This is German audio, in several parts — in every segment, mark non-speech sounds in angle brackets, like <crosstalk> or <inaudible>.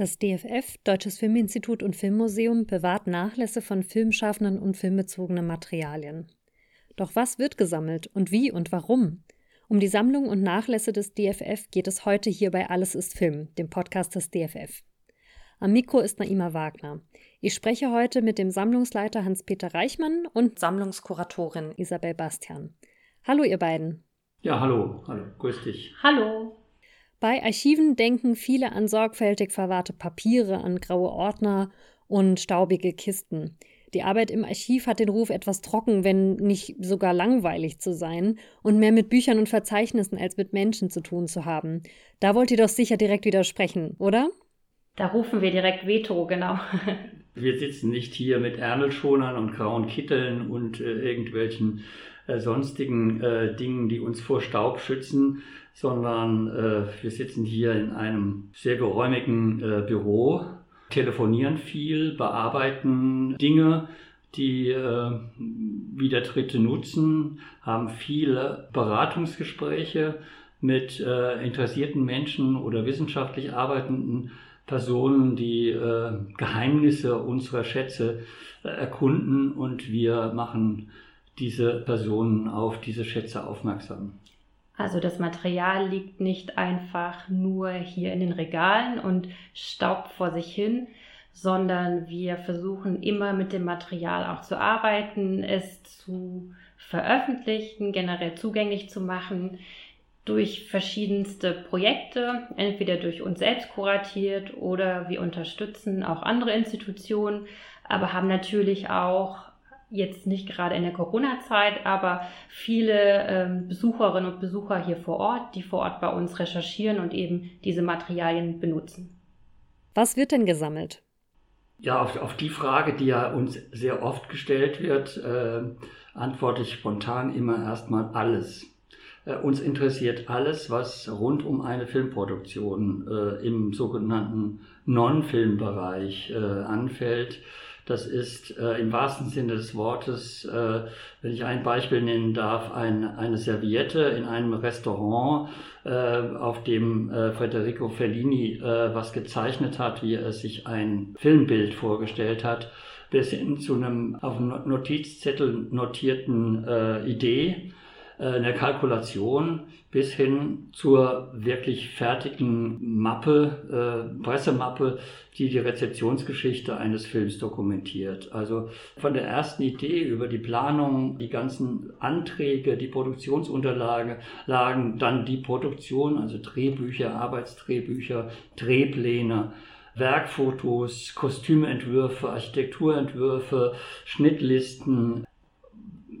Das DFF, Deutsches Filminstitut und Filmmuseum, bewahrt Nachlässe von Filmschaffenden und filmbezogenen Materialien. Doch was wird gesammelt und wie und warum? Um die Sammlung und Nachlässe des DFF geht es heute hier bei Alles ist Film, dem Podcast des DFF. Am Mikro ist Naima Wagner. Ich spreche heute mit dem Sammlungsleiter Hans-Peter Reichmann und Sammlungskuratorin Isabel Bastian. Hallo, ihr beiden. Ja, hallo. Hallo, grüß dich. Hallo. Bei Archiven denken viele an sorgfältig verwahrte Papiere, an graue Ordner und staubige Kisten. Die Arbeit im Archiv hat den Ruf, etwas trocken, wenn nicht sogar langweilig zu sein und mehr mit Büchern und Verzeichnissen als mit Menschen zu tun zu haben. Da wollt ihr doch sicher direkt widersprechen, oder? Da rufen wir direkt Veto, genau. <laughs> Wir sitzen nicht hier mit Ärmelschonern und grauen Kitteln und äh, irgendwelchen äh, sonstigen äh, Dingen, die uns vor Staub schützen, sondern äh, wir sitzen hier in einem sehr geräumigen äh, Büro, telefonieren viel, bearbeiten Dinge, die äh, wieder Dritte nutzen, haben viele Beratungsgespräche mit äh, interessierten Menschen oder wissenschaftlich arbeitenden Personen, die äh, Geheimnisse unserer Schätze äh, erkunden und wir machen diese Personen auf diese Schätze aufmerksam. Also das Material liegt nicht einfach nur hier in den Regalen und staubt vor sich hin, sondern wir versuchen immer mit dem Material auch zu arbeiten, es zu veröffentlichen, generell zugänglich zu machen durch verschiedenste Projekte, entweder durch uns selbst kuratiert oder wir unterstützen auch andere Institutionen, aber haben natürlich auch jetzt nicht gerade in der Corona-Zeit, aber viele ähm, Besucherinnen und Besucher hier vor Ort, die vor Ort bei uns recherchieren und eben diese Materialien benutzen. Was wird denn gesammelt? Ja, auf, auf die Frage, die ja uns sehr oft gestellt wird, äh, antworte ich spontan immer erstmal alles. Äh, uns interessiert alles, was rund um eine Filmproduktion äh, im sogenannten Non-Film-Bereich äh, anfällt. Das ist äh, im wahrsten Sinne des Wortes, äh, wenn ich ein Beispiel nennen darf, ein, eine Serviette in einem Restaurant, äh, auf dem äh, Federico Fellini äh, was gezeichnet hat, wie er sich ein Filmbild vorgestellt hat, bis hin zu einem auf einem Notizzettel notierten äh, Idee in der Kalkulation bis hin zur wirklich fertigen Mappe, äh, Pressemappe, die die Rezeptionsgeschichte eines Films dokumentiert. Also von der ersten Idee über die Planung, die ganzen Anträge, die Produktionsunterlagen, dann die Produktion, also Drehbücher, Arbeitsdrehbücher, Drehpläne, Werkfotos, Kostümentwürfe, Architekturentwürfe, Schnittlisten,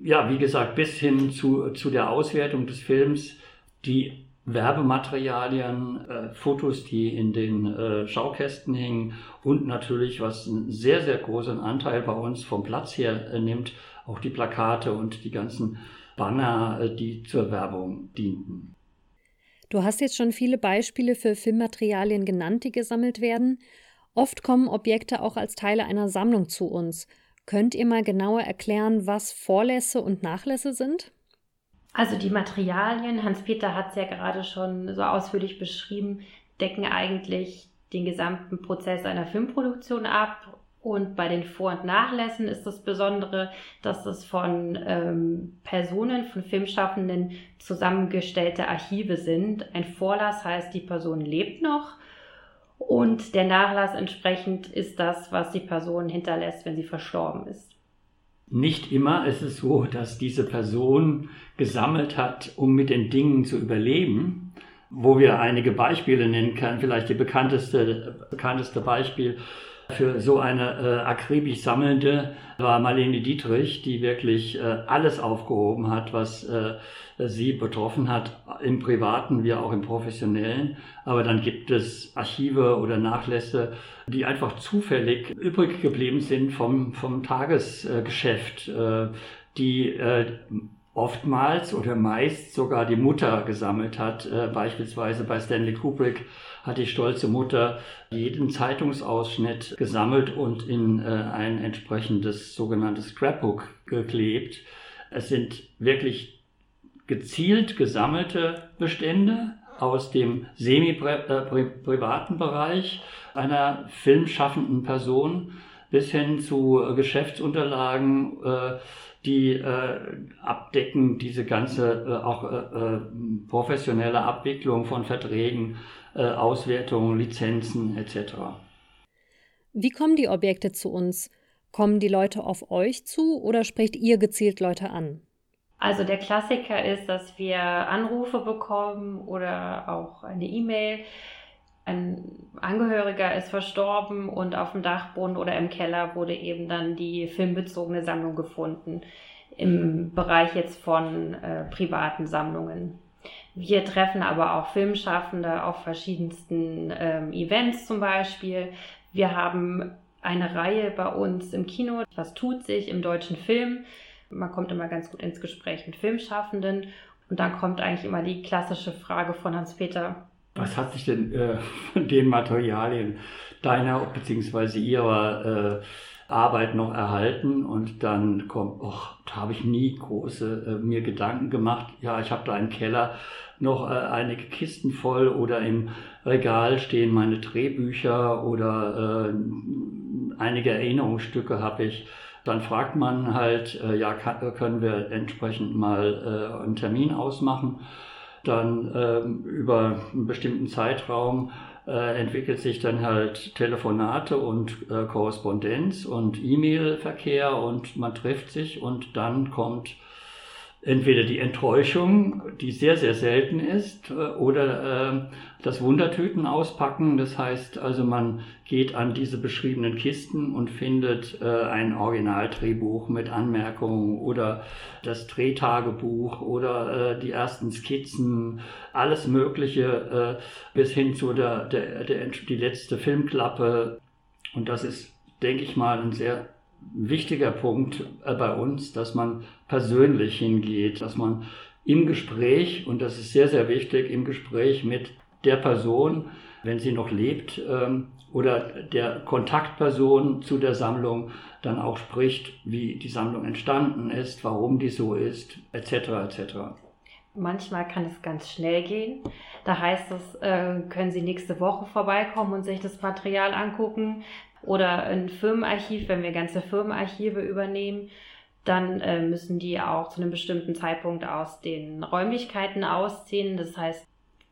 ja, wie gesagt, bis hin zu, zu der Auswertung des Films, die Werbematerialien, äh, Fotos, die in den äh, Schaukästen hingen und natürlich, was einen sehr, sehr großen Anteil bei uns vom Platz her äh, nimmt, auch die Plakate und die ganzen Banner, äh, die zur Werbung dienten. Du hast jetzt schon viele Beispiele für Filmmaterialien genannt, die gesammelt werden. Oft kommen Objekte auch als Teile einer Sammlung zu uns. Könnt ihr mal genauer erklären, was Vorlässe und Nachlässe sind? Also die Materialien, Hans-Peter hat es ja gerade schon so ausführlich beschrieben, decken eigentlich den gesamten Prozess einer Filmproduktion ab. Und bei den Vor- und Nachlässen ist das Besondere, dass es von ähm, Personen, von Filmschaffenden zusammengestellte Archive sind. Ein Vorlass heißt, die Person lebt noch und der Nachlass entsprechend ist das, was die Person hinterlässt, wenn sie verstorben ist. Nicht immer ist es so, dass diese Person gesammelt hat, um mit den Dingen zu überleben. Wo wir einige Beispiele nennen können, vielleicht die bekannteste, bekannteste Beispiel für so eine äh, akribisch Sammelnde war Marlene Dietrich, die wirklich äh, alles aufgehoben hat, was äh, sie betroffen hat, im privaten wie auch im professionellen. Aber dann gibt es Archive oder Nachlässe, die einfach zufällig übrig geblieben sind vom, vom Tagesgeschäft, äh, die äh, oftmals oder meist sogar die Mutter gesammelt hat. Äh, beispielsweise bei Stanley Kubrick hat die stolze Mutter jeden Zeitungsausschnitt gesammelt und in äh, ein entsprechendes sogenanntes Scrapbook geklebt. Es sind wirklich gezielt gesammelte Bestände aus dem semi-privaten Bereich einer filmschaffenden Person bis hin zu Geschäftsunterlagen, äh, die äh, abdecken diese ganze äh, auch professionelle Abwicklung von Verträgen, Auswertungen, Lizenzen etc. Wie kommen die Objekte zu uns? Kommen die Leute auf euch zu oder spricht ihr gezielt Leute an? Also der Klassiker ist, dass wir Anrufe bekommen oder auch eine E-Mail. Ein Angehöriger ist verstorben und auf dem Dachboden oder im Keller wurde eben dann die filmbezogene Sammlung gefunden. Im Bereich jetzt von äh, privaten Sammlungen. Wir treffen aber auch Filmschaffende auf verschiedensten ähm, Events zum Beispiel. Wir haben eine Reihe bei uns im Kino, was tut sich im deutschen Film. Man kommt immer ganz gut ins Gespräch mit Filmschaffenden und dann kommt eigentlich immer die klassische Frage von Hans-Peter. Was hat sich denn äh, von den Materialien deiner bzw. ihrer äh, Arbeit noch erhalten? Und dann kommt, ach, da habe ich nie große äh, mir Gedanken gemacht. Ja, ich habe da im Keller noch äh, einige Kisten voll oder im Regal stehen meine Drehbücher oder äh, einige Erinnerungsstücke habe ich dann fragt man halt, äh, ja, können wir entsprechend mal einen Termin ausmachen. Dann ähm, über einen bestimmten Zeitraum äh, entwickelt sich dann halt Telefonate und äh, Korrespondenz und E-Mail-Verkehr und man trifft sich und dann kommt entweder die Enttäuschung, die sehr, sehr selten ist, äh, oder äh, das Wundertüten auspacken. Das heißt also, man geht an diese beschriebenen Kisten und findet äh, ein Originaldrehbuch mit Anmerkungen oder das Drehtagebuch oder die ersten Skizzen, alles Mögliche bis hin zu der, der, der, die letzte Filmklappe. Und das ist, denke ich mal, ein sehr wichtiger Punkt äh, bei uns, dass man persönlich hingeht, dass man im Gespräch, und das ist sehr, sehr wichtig, im Gespräch mit der Person, wenn sie noch lebt, ähm, oder der Kontaktperson zu der Sammlung dann auch spricht, wie die Sammlung entstanden ist, warum die so ist, etc. etc. Manchmal kann es ganz schnell gehen. Da heißt es, äh, können Sie nächste Woche vorbeikommen und sich das Material angucken. Oder ein Firmenarchiv, wenn wir ganze Firmenarchive übernehmen, dann äh, müssen die auch zu einem bestimmten Zeitpunkt aus den Räumlichkeiten ausziehen. Das heißt,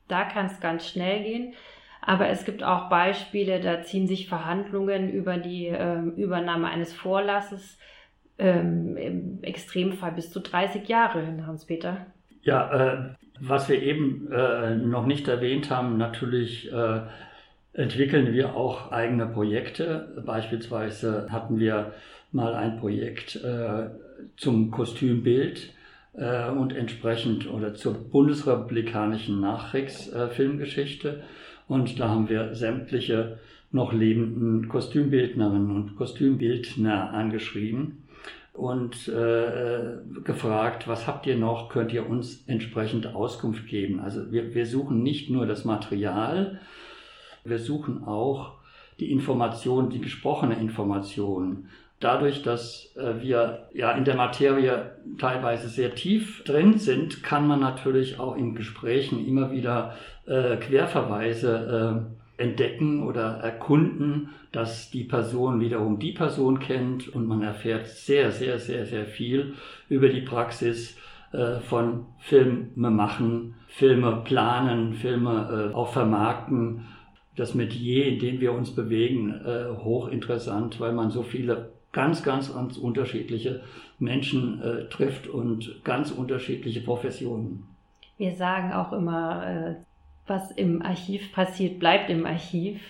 da kann es ganz schnell gehen. Aber es gibt auch Beispiele, da ziehen sich Verhandlungen über die äh, Übernahme eines Vorlasses ähm, im Extremfall bis zu 30 Jahre hin, Hans-Peter. Ja, äh, was wir eben äh, noch nicht erwähnt haben, natürlich äh, entwickeln wir auch eigene Projekte. Beispielsweise hatten wir mal ein Projekt äh, zum Kostümbild äh, und entsprechend oder zur bundesrepublikanischen Nachkriegsfilmgeschichte. und da haben wir sämtliche noch lebenden Kostümbildnerinnen und Kostümbildner angeschrieben und äh, gefragt, was habt ihr noch, könnt ihr uns entsprechend Auskunft geben. Also wir, wir suchen nicht nur das Material, wir suchen auch die Information, die gesprochene Information. Dadurch, dass äh, wir ja in der Materie teilweise sehr tief drin sind, kann man natürlich auch in Gesprächen immer wieder äh, Querverweise äh, entdecken oder erkunden, dass die Person wiederum die Person kennt und man erfährt sehr, sehr, sehr, sehr viel über die Praxis äh, von Filme machen, Filme planen, Filme äh, auch vermarkten. Das Metier, in dem wir uns bewegen, äh, hochinteressant, weil man so viele ganz, ganz, ganz unterschiedliche Menschen äh, trifft und ganz unterschiedliche Professionen. Wir sagen auch immer, äh, was im Archiv passiert, bleibt im Archiv,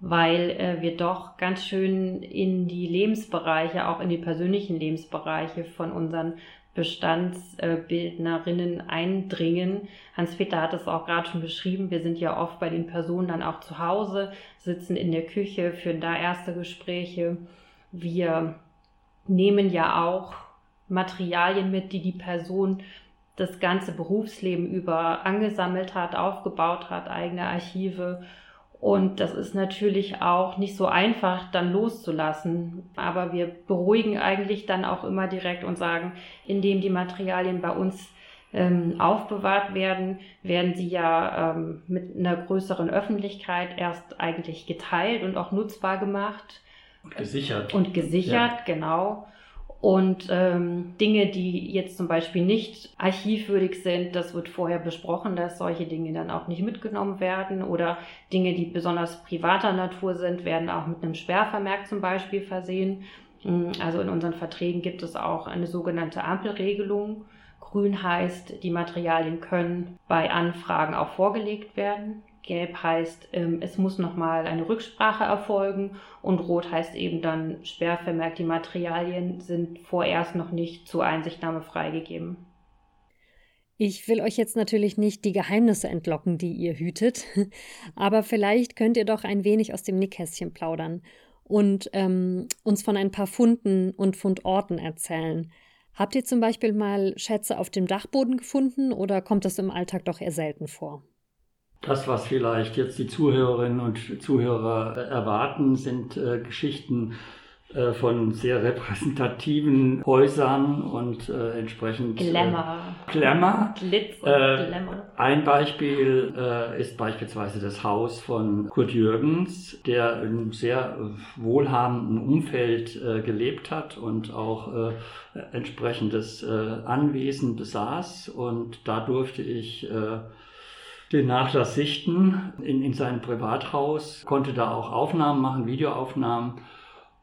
weil äh, wir doch ganz schön in die Lebensbereiche, auch in die persönlichen Lebensbereiche von unseren Bestandsbildnerinnen eindringen. Hans-Peter hat es auch gerade schon beschrieben. Wir sind ja oft bei den Personen dann auch zu Hause, sitzen in der Küche, führen da erste Gespräche. Wir nehmen ja auch Materialien mit, die die Person das ganze Berufsleben über angesammelt hat, aufgebaut hat, eigene Archive und das ist natürlich auch nicht so einfach, dann loszulassen. Aber wir beruhigen eigentlich dann auch immer direkt und sagen, indem die Materialien bei uns ähm, aufbewahrt werden, werden sie ja ähm, mit einer größeren Öffentlichkeit erst eigentlich geteilt und auch nutzbar gemacht. Und gesichert. Und gesichert, ja. genau. Und ähm, Dinge, die jetzt zum Beispiel nicht archivwürdig sind, das wird vorher besprochen, dass solche Dinge dann auch nicht mitgenommen werden. Oder Dinge, die besonders privater Natur sind, werden auch mit einem Sperrvermerk zum Beispiel versehen. Hm, also in unseren Verträgen gibt es auch eine sogenannte Ampelregelung. Grün heißt, die Materialien können bei Anfragen auch vorgelegt werden. Gelb heißt, ähm, es muss nochmal eine Rücksprache erfolgen und Rot heißt eben dann Sperrvermerk, die Materialien sind vorerst noch nicht zur Einsichtnahme freigegeben. Ich will euch jetzt natürlich nicht die Geheimnisse entlocken, die ihr hütet, <laughs> aber vielleicht könnt ihr doch ein wenig aus dem Nickkästchen plaudern und ähm, uns von ein paar Funden und Fundorten erzählen. Habt ihr zum Beispiel mal Schätze auf dem Dachboden gefunden oder kommt das im Alltag doch eher selten vor? Das, was vielleicht jetzt die Zuhörerinnen und Zuhörer erwarten, sind äh, Geschichten äh, von sehr repräsentativen Häusern und äh, entsprechend äh, Glamour. Glamour. Glitz und äh, Glamour. Ein Beispiel äh, ist beispielsweise das Haus von Kurt Jürgens, der in einem sehr wohlhabenden Umfeld gelebt hat und auch entsprechendes Anwesen besaß. Und da durfte ich den Nachlass sichten in, in seinem Privathaus, konnte da auch Aufnahmen machen, Videoaufnahmen.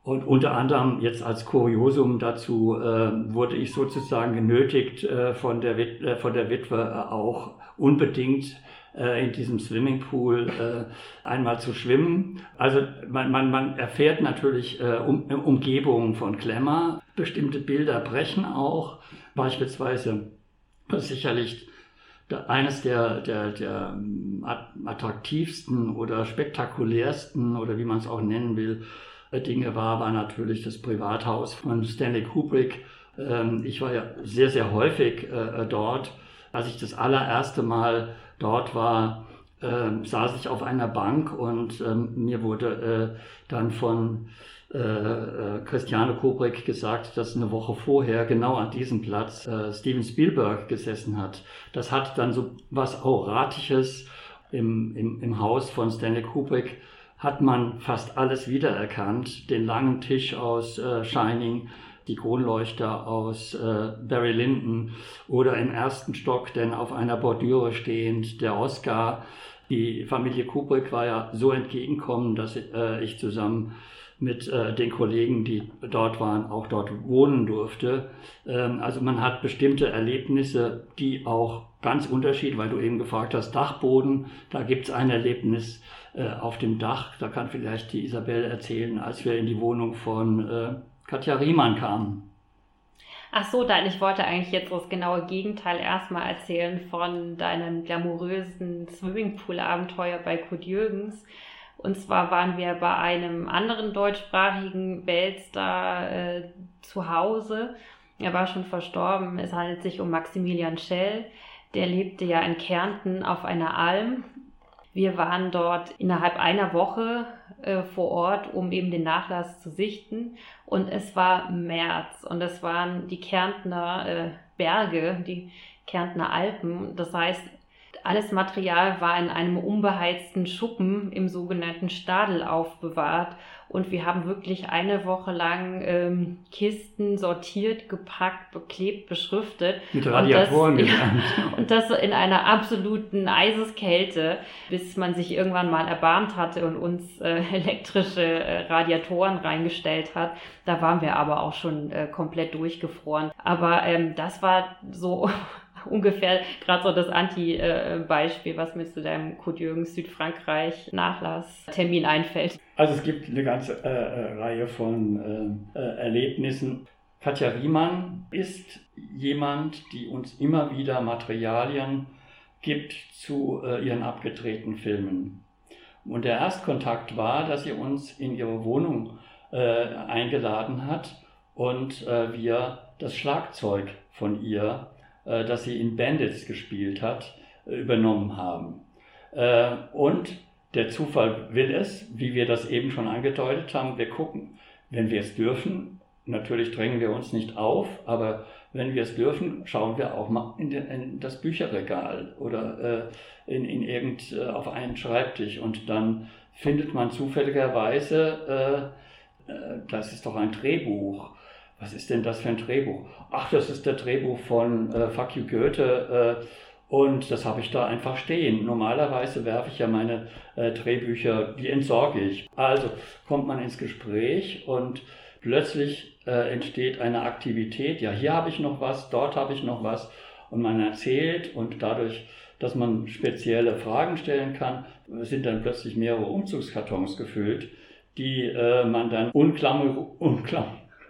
Und unter anderem jetzt als Kuriosum dazu äh, wurde ich sozusagen genötigt, äh, von, der Wit äh, von der Witwe äh, auch unbedingt äh, in diesem Swimmingpool äh, einmal zu schwimmen. Also man, man, man erfährt natürlich um, Umgebungen von Klemmer. Bestimmte Bilder brechen auch. Beispielsweise sicherlich eines der, der, der ähm, attraktivsten oder spektakulärsten oder wie man es auch nennen will, äh, Dinge war, war natürlich das Privathaus von Stanley Kubrick. Ähm, ich war ja sehr, sehr häufig äh, dort. Als ich das allererste Mal dort war, ähm, saß ich auf einer Bank und mir wurde äh, dann von äh, äh, Christiane Kubrick gesagt, dass eine Woche vorher genau an diesem Platz äh, Steven Spielberg gesessen hat. Das hat dann so was Auratisches im, im, im Haus von Stanley Kubrick hat man fast alles wiedererkannt. Den langen Tisch aus äh, Shining, die Kronleuchter aus äh, Barry Lyndon oder im ersten Stock denn auf einer Bordüre stehend der Oscar. Die Familie Kubrick war ja so entgegenkommen, dass äh, ich zusammen mit äh, den Kollegen, die dort waren, auch dort wohnen durfte. Ähm, also man hat bestimmte Erlebnisse, die auch ganz unterschiedlich, weil du eben gefragt hast, Dachboden, da gibt es ein Erlebnis äh, auf dem Dach, da kann vielleicht die Isabel erzählen, als wir in die Wohnung von äh, Katja Riemann kamen. Ach so, dann ich wollte eigentlich jetzt das genaue Gegenteil erstmal erzählen von deinem glamourösen Swimmingpool-Abenteuer bei Kurt Jürgens. Und zwar waren wir bei einem anderen deutschsprachigen Weltstar äh, zu Hause. Er war schon verstorben. Es handelt sich um Maximilian Schell. Der lebte ja in Kärnten auf einer Alm. Wir waren dort innerhalb einer Woche äh, vor Ort, um eben den Nachlass zu sichten. Und es war März und es waren die Kärntner äh, Berge, die Kärntner Alpen. Das heißt, alles Material war in einem unbeheizten Schuppen im sogenannten Stadel aufbewahrt. Und wir haben wirklich eine Woche lang ähm, Kisten sortiert, gepackt, beklebt, beschriftet. Mit Radiatoren und das, <laughs> ja, und das in einer absoluten Eiseskälte, bis man sich irgendwann mal erbarmt hatte und uns äh, <laughs> elektrische äh, Radiatoren reingestellt hat. Da waren wir aber auch schon äh, komplett durchgefroren. Aber ähm, das war so <laughs> ungefähr gerade so das Anti-Beispiel, was mir zu deinem Kurt Jürgens Südfrankreich Nachlasstermin einfällt. Also es gibt eine ganze äh, äh, Reihe von äh, äh, Erlebnissen. Katja Riemann ist jemand, die uns immer wieder Materialien gibt zu äh, ihren abgedrehten Filmen. Und der Erstkontakt war, dass sie uns in ihre Wohnung äh, eingeladen hat und wir das Schlagzeug von ihr das sie in Bandits gespielt hat, äh, übernommen haben. Äh, und der Zufall will es, wie wir das eben schon angedeutet haben, wir gucken, wenn wir es dürfen, natürlich drängen wir uns nicht auf, aber wenn wir es dürfen, schauen wir auch mal in, den, in das Bücherregal oder äh, in, in irgend, äh, auf einen Schreibtisch und dann findet man zufälligerweise, äh, äh, das ist doch ein Drehbuch. Was ist denn das für ein Drehbuch? Ach, das ist der Drehbuch von äh, Fuck You Goethe. Äh, und das habe ich da einfach stehen. Normalerweise werfe ich ja meine äh, Drehbücher, die entsorge ich. Also kommt man ins Gespräch und plötzlich äh, entsteht eine Aktivität. Ja, hier habe ich noch was, dort habe ich noch was. Und man erzählt und dadurch, dass man spezielle Fragen stellen kann, sind dann plötzlich mehrere Umzugskartons gefüllt, die äh, man dann unklammer,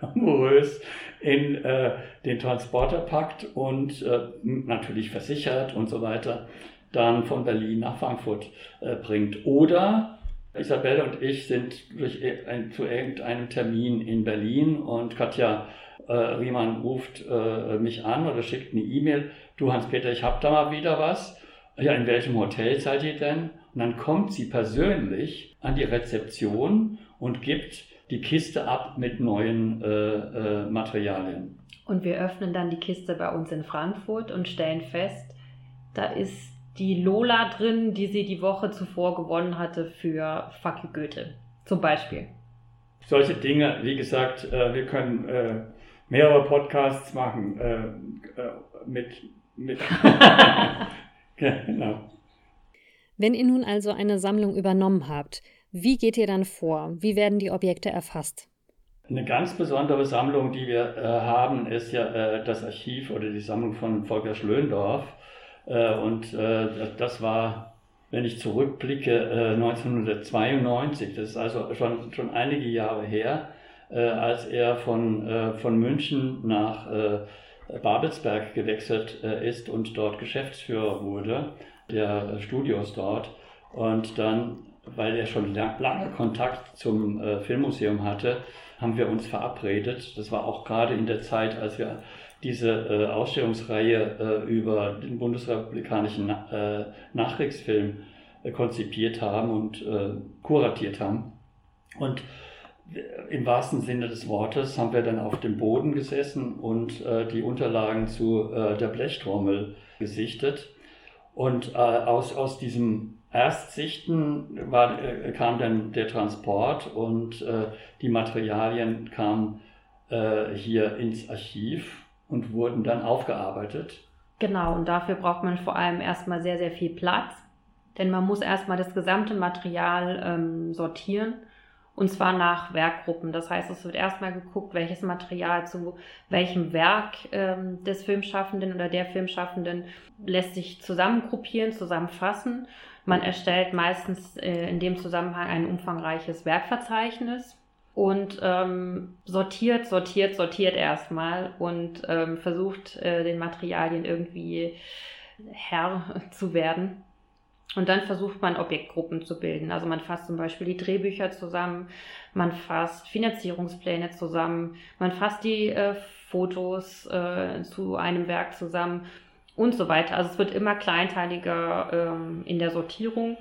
unklamorös in äh, den Transporter packt und äh, natürlich versichert und so weiter, dann von Berlin nach Frankfurt äh, bringt. Oder Isabelle und ich sind durch ein, zu irgendeinem Termin in Berlin und Katja äh, Riemann ruft äh, mich an oder schickt eine E-Mail. Du Hans-Peter, ich habe da mal wieder was. Ja, in welchem Hotel seid ihr denn? Und dann kommt sie persönlich an die Rezeption und gibt die Kiste ab mit neuen äh, äh, Materialien. Und wir öffnen dann die Kiste bei uns in Frankfurt und stellen fest, da ist die Lola drin, die sie die Woche zuvor gewonnen hatte für Fuck you Goethe, zum Beispiel. Solche Dinge, wie gesagt, äh, wir können äh, mehrere Podcasts machen äh, mit, mit <laughs> <laughs> genau. Wenn ihr nun also eine Sammlung übernommen habt, wie geht ihr dann vor? Wie werden die Objekte erfasst? Eine ganz besondere Sammlung, die wir äh, haben, ist ja äh, das Archiv oder die Sammlung von Volker Schlöndorff. Äh, und äh, das war, wenn ich zurückblicke, 1992. Äh, das ist also schon, schon einige Jahre her, äh, als er von, von München nach Babelsberg gewechselt ist und dort Geschäftsführer wurde, der Studios dort. Und dann weil er schon lange Kontakt zum äh, Filmmuseum hatte, haben wir uns verabredet. Das war auch gerade in der Zeit, als wir diese äh, Ausstellungsreihe äh, über den bundesrepublikanischen Na äh, Nachkriegsfilm äh, konzipiert haben und äh, kuratiert haben. Und im wahrsten Sinne des Wortes haben wir dann auf dem Boden gesessen und die Unterlagen zu der Blechtrommel gesichtet. Und aus, aus diesem Erstsichten war, äh, kam dann der Transport und äh, die Materialien kamen äh, hier ins Archiv und wurden dann aufgearbeitet. Genau, und dafür braucht man vor allem erstmal sehr, sehr viel Platz, denn man muss erstmal das gesamte Material ähm, sortieren und zwar nach Werkgruppen. Das heißt, es wird erstmal geguckt, welches Material zu welchem Werk ähm, des Filmschaffenden oder der Filmschaffenden lässt sich zusammengruppieren, zusammenfassen man erstellt meistens äh, in dem Zusammenhang ein umfangreiches Werkverzeichnis und ähm, sortiert, sortiert, sortiert erstmal und ähm, versucht äh, den Materialien irgendwie Herr <laughs> zu werden. Und dann versucht man Objektgruppen zu bilden. Also man fasst zum Beispiel die Drehbücher zusammen, man fasst Finanzierungspläne zusammen, man fasst die äh, Fotos äh, zu einem Werk zusammen und so weiter. Also es wird immer kleinteiliger ähm, in der Sortierung.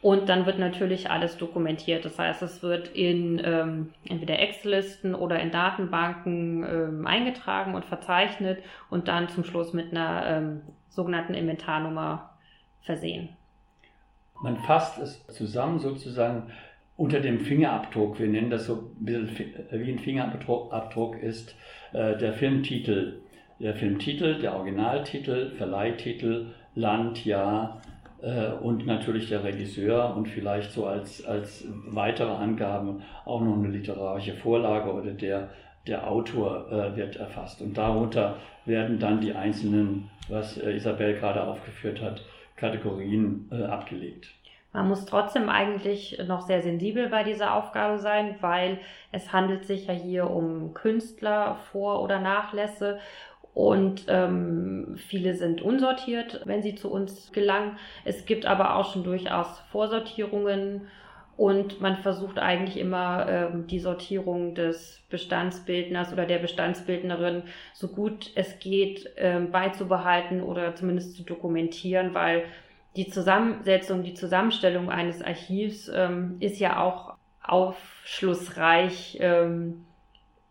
Und dann wird natürlich alles dokumentiert. Das heißt, es wird in ähm, entweder Excel-Listen oder in Datenbanken ähm, eingetragen und verzeichnet und dann zum Schluss mit einer ähm, sogenannten Inventarnummer versehen. Man fasst es zusammen sozusagen unter dem Fingerabdruck. Wir nennen das so ein bisschen wie ein Fingerabdruck ist äh, der Filmtitel der Filmtitel, der Originaltitel, Verleihtitel, Land, Jahr äh, und natürlich der Regisseur und vielleicht so als, als weitere Angaben auch noch eine literarische Vorlage oder der, der Autor äh, wird erfasst. Und darunter werden dann die einzelnen, was äh, Isabel gerade aufgeführt hat, Kategorien äh, abgelegt. Man muss trotzdem eigentlich noch sehr sensibel bei dieser Aufgabe sein, weil es handelt sich ja hier um Künstler, Vor- oder Nachlässe und ähm, viele sind unsortiert, wenn sie zu uns gelangen. Es gibt aber auch schon durchaus Vorsortierungen und man versucht eigentlich immer ähm, die Sortierung des Bestandsbildners oder der Bestandsbildnerin so gut es geht ähm, beizubehalten oder zumindest zu dokumentieren, weil die Zusammensetzung, die Zusammenstellung eines Archivs ähm, ist ja auch aufschlussreich. Ähm,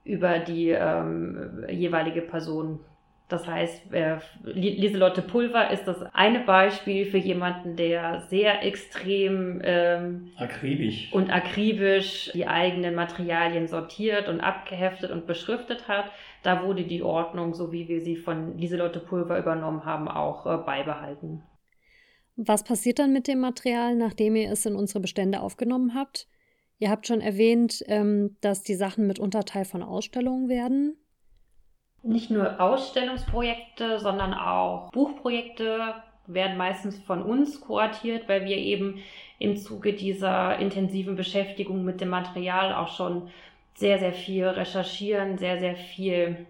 über die ähm, jeweilige Person. Das heißt, äh, Lieselotte Pulver ist das eine Beispiel für jemanden, der sehr extrem ähm, akribisch und akribisch die eigenen Materialien sortiert und abgeheftet und beschriftet hat. Da wurde die Ordnung, so wie wir sie von Lieselotte Pulver übernommen haben, auch äh, beibehalten. Was passiert dann mit dem Material, nachdem ihr es in unsere Bestände aufgenommen habt? Ihr habt schon erwähnt, ähm, dass die Sachen mitunter Teil von Ausstellungen werden nicht nur Ausstellungsprojekte, sondern auch Buchprojekte werden meistens von uns kuratiert, weil wir eben im Zuge dieser intensiven Beschäftigung mit dem Material auch schon sehr, sehr viel recherchieren, sehr, sehr viel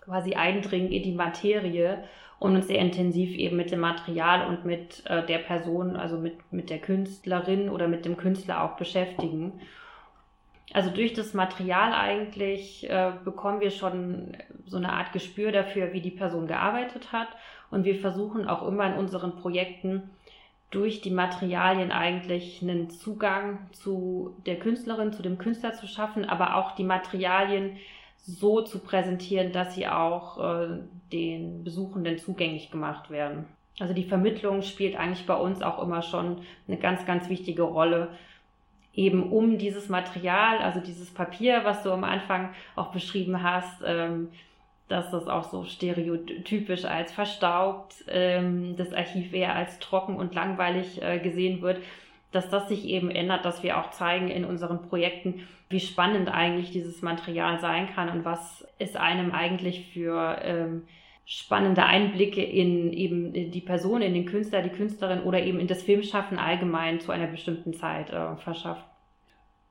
quasi eindringen in die Materie und uns sehr intensiv eben mit dem Material und mit äh, der Person, also mit, mit der Künstlerin oder mit dem Künstler auch beschäftigen. Also durch das Material eigentlich äh, bekommen wir schon so eine Art Gespür dafür, wie die Person gearbeitet hat. Und wir versuchen auch immer in unseren Projekten durch die Materialien eigentlich einen Zugang zu der Künstlerin, zu dem Künstler zu schaffen, aber auch die Materialien so zu präsentieren, dass sie auch äh, den Besuchenden zugänglich gemacht werden. Also die Vermittlung spielt eigentlich bei uns auch immer schon eine ganz, ganz wichtige Rolle, eben um dieses Material, also dieses Papier, was du am Anfang auch beschrieben hast, ähm, dass das auch so stereotypisch als verstaubt, ähm, das Archiv eher als trocken und langweilig äh, gesehen wird, dass das sich eben ändert, dass wir auch zeigen in unseren Projekten, wie spannend eigentlich dieses Material sein kann und was es einem eigentlich für ähm, spannende Einblicke in eben die Person, in den Künstler, die Künstlerin oder eben in das Filmschaffen allgemein zu einer bestimmten Zeit äh, verschafft.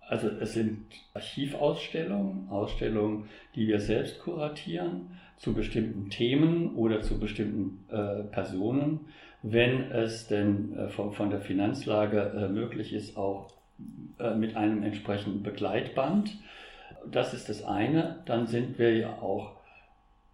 Also es sind Archivausstellungen, Ausstellungen, die wir selbst kuratieren zu bestimmten Themen oder zu bestimmten äh, Personen, wenn es denn äh, von, von, der Finanzlage äh, möglich ist, auch äh, mit einem entsprechenden Begleitband. Das ist das eine. Dann sind wir ja auch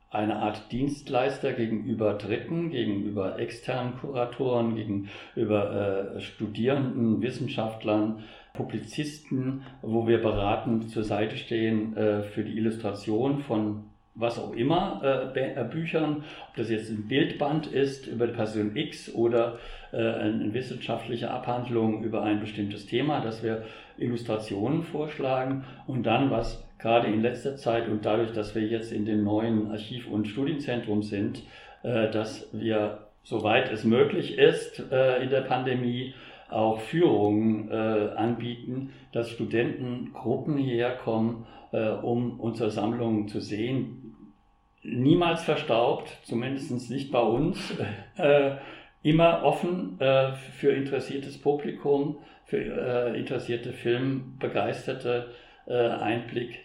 eine Art Dienstleister gegenüber Dritten, gegenüber externen Kuratoren, gegenüber äh, Studierenden, Wissenschaftlern, Publizisten, wo wir beratend zur Seite stehen äh, für die Illustration von was auch immer, äh, äh, Büchern, ob das jetzt ein Bildband ist über die Person X oder äh, eine wissenschaftliche Abhandlung über ein bestimmtes Thema, dass wir Illustrationen vorschlagen. Und dann, was gerade in letzter Zeit und dadurch, dass wir jetzt in dem neuen Archiv- und Studienzentrum sind, äh, dass wir, soweit es möglich ist, äh, in der Pandemie auch Führungen äh, anbieten, dass Studentengruppen hierher kommen, äh, um unsere Sammlungen zu sehen. Niemals verstaubt, zumindest nicht bei uns. <laughs> Äh, immer offen äh, für interessiertes Publikum, für äh, interessierte Filmbegeisterte äh, Einblick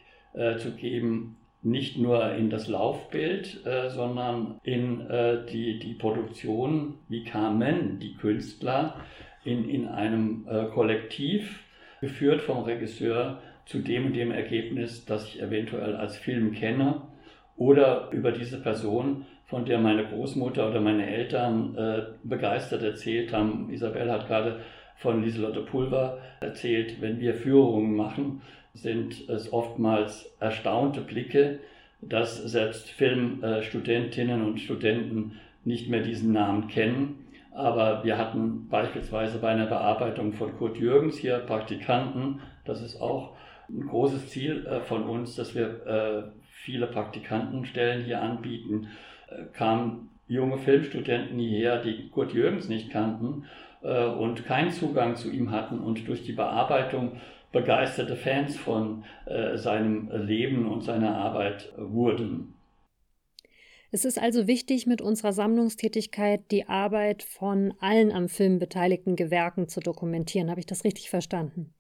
zu geben, nicht nur in das Laufbild, äh, sondern in äh, die, die Produktion, wie kamen die Künstler in, in einem äh, Kollektiv, geführt vom Regisseur, zu dem und dem Ergebnis, das ich eventuell als Film kenne, oder über diese Person, von der meine Großmutter oder meine Eltern äh, begeistert erzählt haben. Isabel hat gerade von Lieselotte Pulver erzählt, wenn wir Führungen machen, sind es oftmals erstaunte Blicke, dass selbst Filmstudentinnen und Studenten nicht mehr diesen Namen kennen aber wir hatten beispielsweise bei einer Bearbeitung von Kurt Jürgens hier Praktikanten. Das ist auch ein großes Ziel äh, von uns, dass wir äh, viele Praktikantenstellen hier anbieten. Äh, kamen junge Filmstudenten hierher, die Kurt Jürgens nicht kannten und keinen Zugang zu ihm hatten und durch die Bearbeitung begeisterte Fans von seinem Leben und seiner Arbeit wurden. Es ist also wichtig, mit unserer Sammlungstätigkeit die Arbeit von allen am Film beteiligten Gewerken zu dokumentieren. Habe ich das richtig verstanden?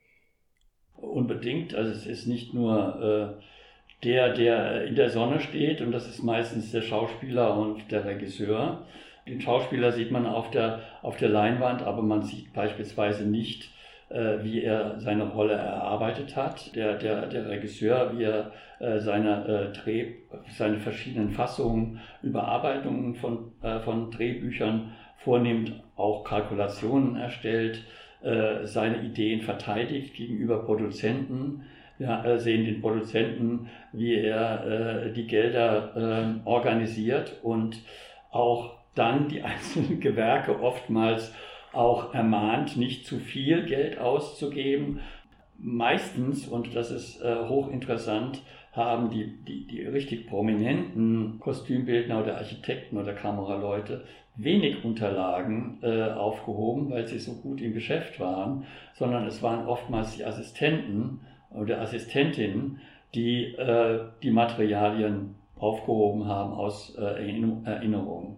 Unbedingt. Also es ist nicht nur äh, der, der in der Sonne steht, und das ist meistens der Schauspieler und der Regisseur. Den Schauspieler sieht man auf der, auf der Leinwand, aber man sieht beispielsweise nicht äh, wie er seine Rolle erarbeitet hat, der, der, der Regisseur, wie er äh, seine, äh, Dreh, seine verschiedenen Fassungen, Überarbeitungen von, äh, von Drehbüchern vornimmt, auch Kalkulationen erstellt, äh, seine Ideen verteidigt gegenüber Produzenten, Wir äh, sehen den Produzenten, wie er die Gelder organisiert und auch dann die <laughs> einzelnen Gewerke oftmals auch ermahnt, nicht zu viel Geld auszugeben. Meistens, und das ist äh, hochinteressant, haben die, die, die richtig prominenten Kostümbildner oder Architekten oder Kameraleute wenig Unterlagen äh, aufgehoben, weil sie so gut im Geschäft waren, sondern es waren oftmals die Assistenten oder Assistentinnen, die äh, die Materialien aufgehoben haben aus äh, Erinnerungen.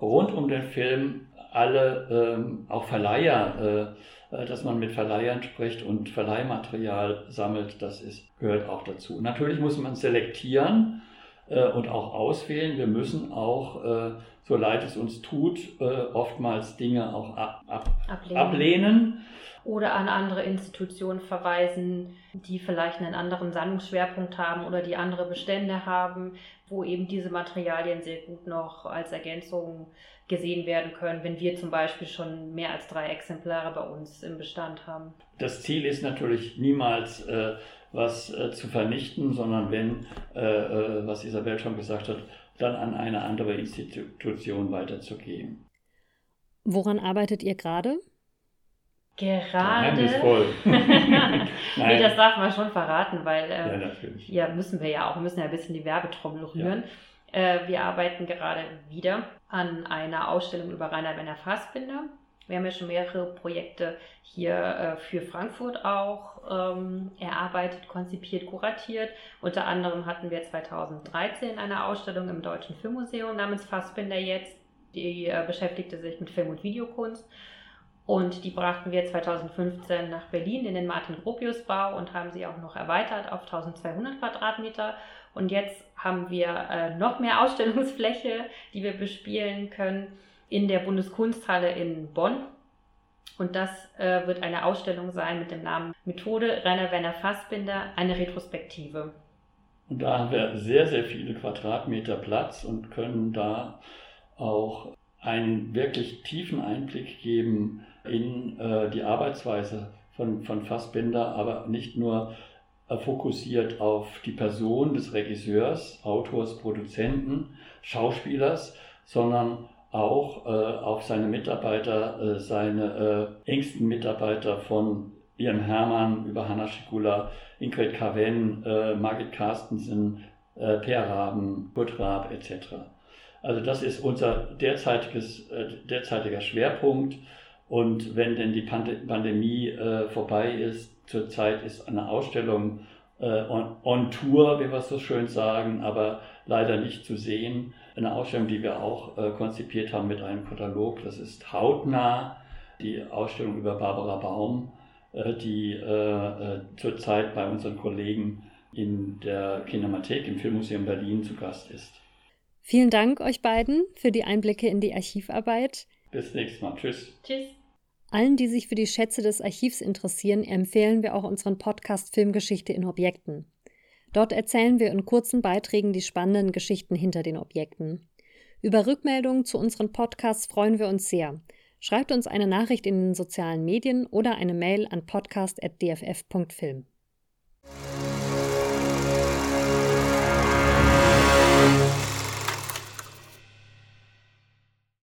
Rund um den Film alle, ähm, auch Verleiher, äh, äh, dass man mit Verleihern spricht und Verleihmaterial sammelt, das ist, gehört auch dazu. Natürlich muss man selektieren äh, und auch auswählen. Wir müssen auch, äh, so leid es uns tut, äh, oftmals Dinge auch ab, ab, ablehnen. ablehnen oder an andere Institutionen verweisen, die vielleicht einen anderen Sammlungsschwerpunkt haben oder die andere Bestände haben, wo eben diese Materialien sehr gut noch als Ergänzung gesehen werden können, wenn wir zum Beispiel schon mehr als drei Exemplare bei uns im Bestand haben. Das Ziel ist natürlich niemals äh, was äh, zu vernichten, sondern wenn, äh, äh was Isabel schon gesagt hat, dann an eine andere Institution weiterzugeben. Woran arbeitet ihr gerade? Gerade. <laughs> nee, das darf man schon verraten, weil äh, ja, ja, müssen wir ja auch, wir müssen ja ein bisschen die Werbetrommel rühren. Ja. Äh, wir arbeiten gerade wieder an einer Ausstellung über Rainer Werner Fassbinder. Wir haben ja schon mehrere Projekte hier äh, für Frankfurt auch ähm, erarbeitet, konzipiert, kuratiert. Unter anderem hatten wir 2013 eine Ausstellung im Deutschen Filmmuseum namens Fassbinder jetzt. Die äh, beschäftigte sich mit Film- und Videokunst. Und die brachten wir 2015 nach Berlin in den Martin-Gropius-Bau und haben sie auch noch erweitert auf 1200 Quadratmeter. Und jetzt haben wir äh, noch mehr <laughs> Ausstellungsfläche, die wir bespielen können in der Bundeskunsthalle in Bonn. Und das äh, wird eine Ausstellung sein mit dem Namen Methode Rainer Werner Fassbinder, eine Retrospektive. Und da haben wir sehr, sehr viele Quadratmeter Platz und können da auch einen wirklich tiefen Einblick geben in äh, die Arbeitsweise von, von Fassbinder, aber nicht nur äh, fokussiert auf die Person des Regisseurs, Autors, Produzenten, Schauspielers, sondern auch äh, auf seine Mitarbeiter, äh, seine äh, engsten Mitarbeiter von Ian Hermann über Hanna Schikula, Ingrid Kaven, äh, Margit Carstensen, Per Raben, Kurt Raab etc. Also das ist unser derzeitiges, derzeitiger Schwerpunkt. Und wenn denn die Pandemie äh, vorbei ist, zurzeit ist eine Ausstellung äh, on, on, Tour, wie wir es so schön sagen, aber leider nicht zu sehen. Eine Ausstellung, die wir auch äh, konzipiert haben mit einem Katalog, das ist hautnah, die Ausstellung über Barbara Baum, äh, die äh, zurzeit bei unseren Kollegen in der Kinemathek im Filmmuseum Berlin zu Gast ist. Vielen Dank euch beiden für die Einblicke in die Archivarbeit. Bis nächstes Mal. Tschüss. Tschüss. Allen, die sich für die Schätze des Archivs interessieren, empfehlen wir auch unseren Podcast Filmgeschichte in Objekten. Dort erzählen wir in kurzen Beiträgen die spannenden Geschichten hinter den Objekten. Über Rückmeldungen zu unseren Podcasts freuen wir uns sehr. Schreibt uns eine Nachricht in den sozialen Medien oder eine Mail an podcast.dff.film.